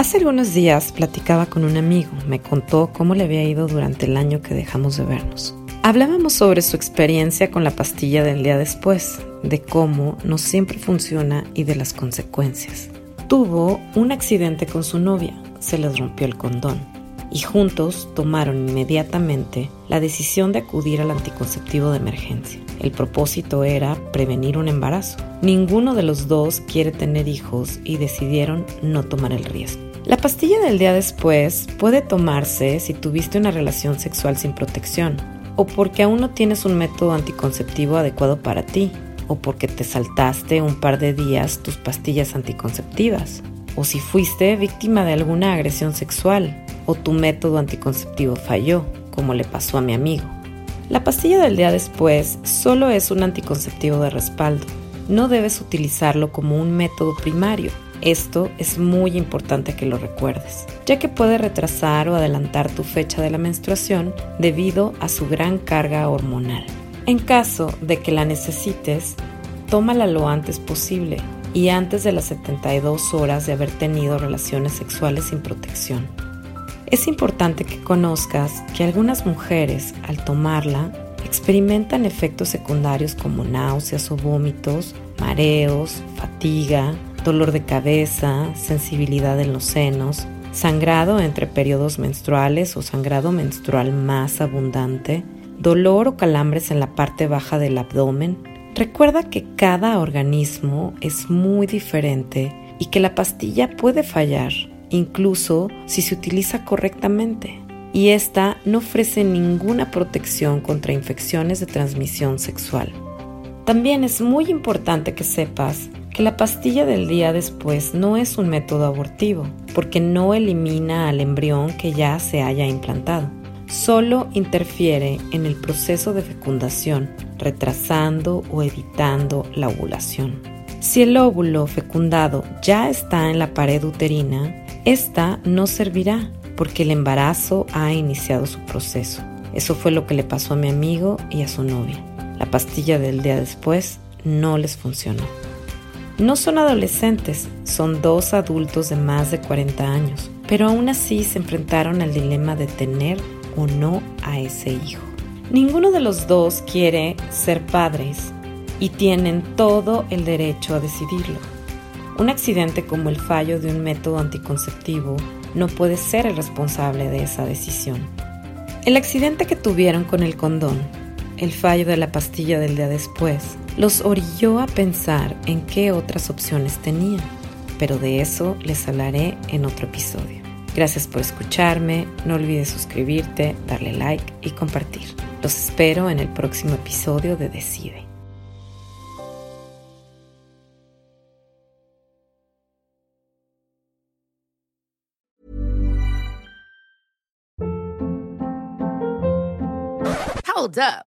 Hace algunos días platicaba con un amigo, me contó cómo le había ido durante el año que dejamos de vernos. Hablábamos sobre su experiencia con la pastilla del día después, de cómo no siempre funciona y de las consecuencias. Tuvo un accidente con su novia, se les rompió el condón y juntos tomaron inmediatamente la decisión de acudir al anticonceptivo de emergencia. El propósito era prevenir un embarazo. Ninguno de los dos quiere tener hijos y decidieron no tomar el riesgo. La pastilla del día después puede tomarse si tuviste una relación sexual sin protección, o porque aún no tienes un método anticonceptivo adecuado para ti, o porque te saltaste un par de días tus pastillas anticonceptivas, o si fuiste víctima de alguna agresión sexual, o tu método anticonceptivo falló, como le pasó a mi amigo. La pastilla del día después solo es un anticonceptivo de respaldo. No debes utilizarlo como un método primario. Esto es muy importante que lo recuerdes, ya que puede retrasar o adelantar tu fecha de la menstruación debido a su gran carga hormonal. En caso de que la necesites, tómala lo antes posible y antes de las 72 horas de haber tenido relaciones sexuales sin protección. Es importante que conozcas que algunas mujeres al tomarla experimentan efectos secundarios como náuseas o vómitos, mareos, fatiga, dolor de cabeza, sensibilidad en los senos, sangrado entre periodos menstruales o sangrado menstrual más abundante, dolor o calambres en la parte baja del abdomen. Recuerda que cada organismo es muy diferente y que la pastilla puede fallar incluso si se utiliza correctamente. Y esta no ofrece ninguna protección contra infecciones de transmisión sexual. También es muy importante que sepas la pastilla del día después no es un método abortivo, porque no elimina al embrión que ya se haya implantado. Solo interfiere en el proceso de fecundación, retrasando o evitando la ovulación. Si el óvulo fecundado ya está en la pared uterina, esta no servirá porque el embarazo ha iniciado su proceso. Eso fue lo que le pasó a mi amigo y a su novia. La pastilla del día después no les funcionó. No son adolescentes, son dos adultos de más de 40 años, pero aún así se enfrentaron al dilema de tener o no a ese hijo. Ninguno de los dos quiere ser padres y tienen todo el derecho a decidirlo. Un accidente como el fallo de un método anticonceptivo no puede ser el responsable de esa decisión. El accidente que tuvieron con el condón, el fallo de la pastilla del día después, los orilló a pensar en qué otras opciones tenían, pero de eso les hablaré en otro episodio. Gracias por escucharme, no olvides suscribirte, darle like y compartir. Los espero en el próximo episodio de Decide. Hold up.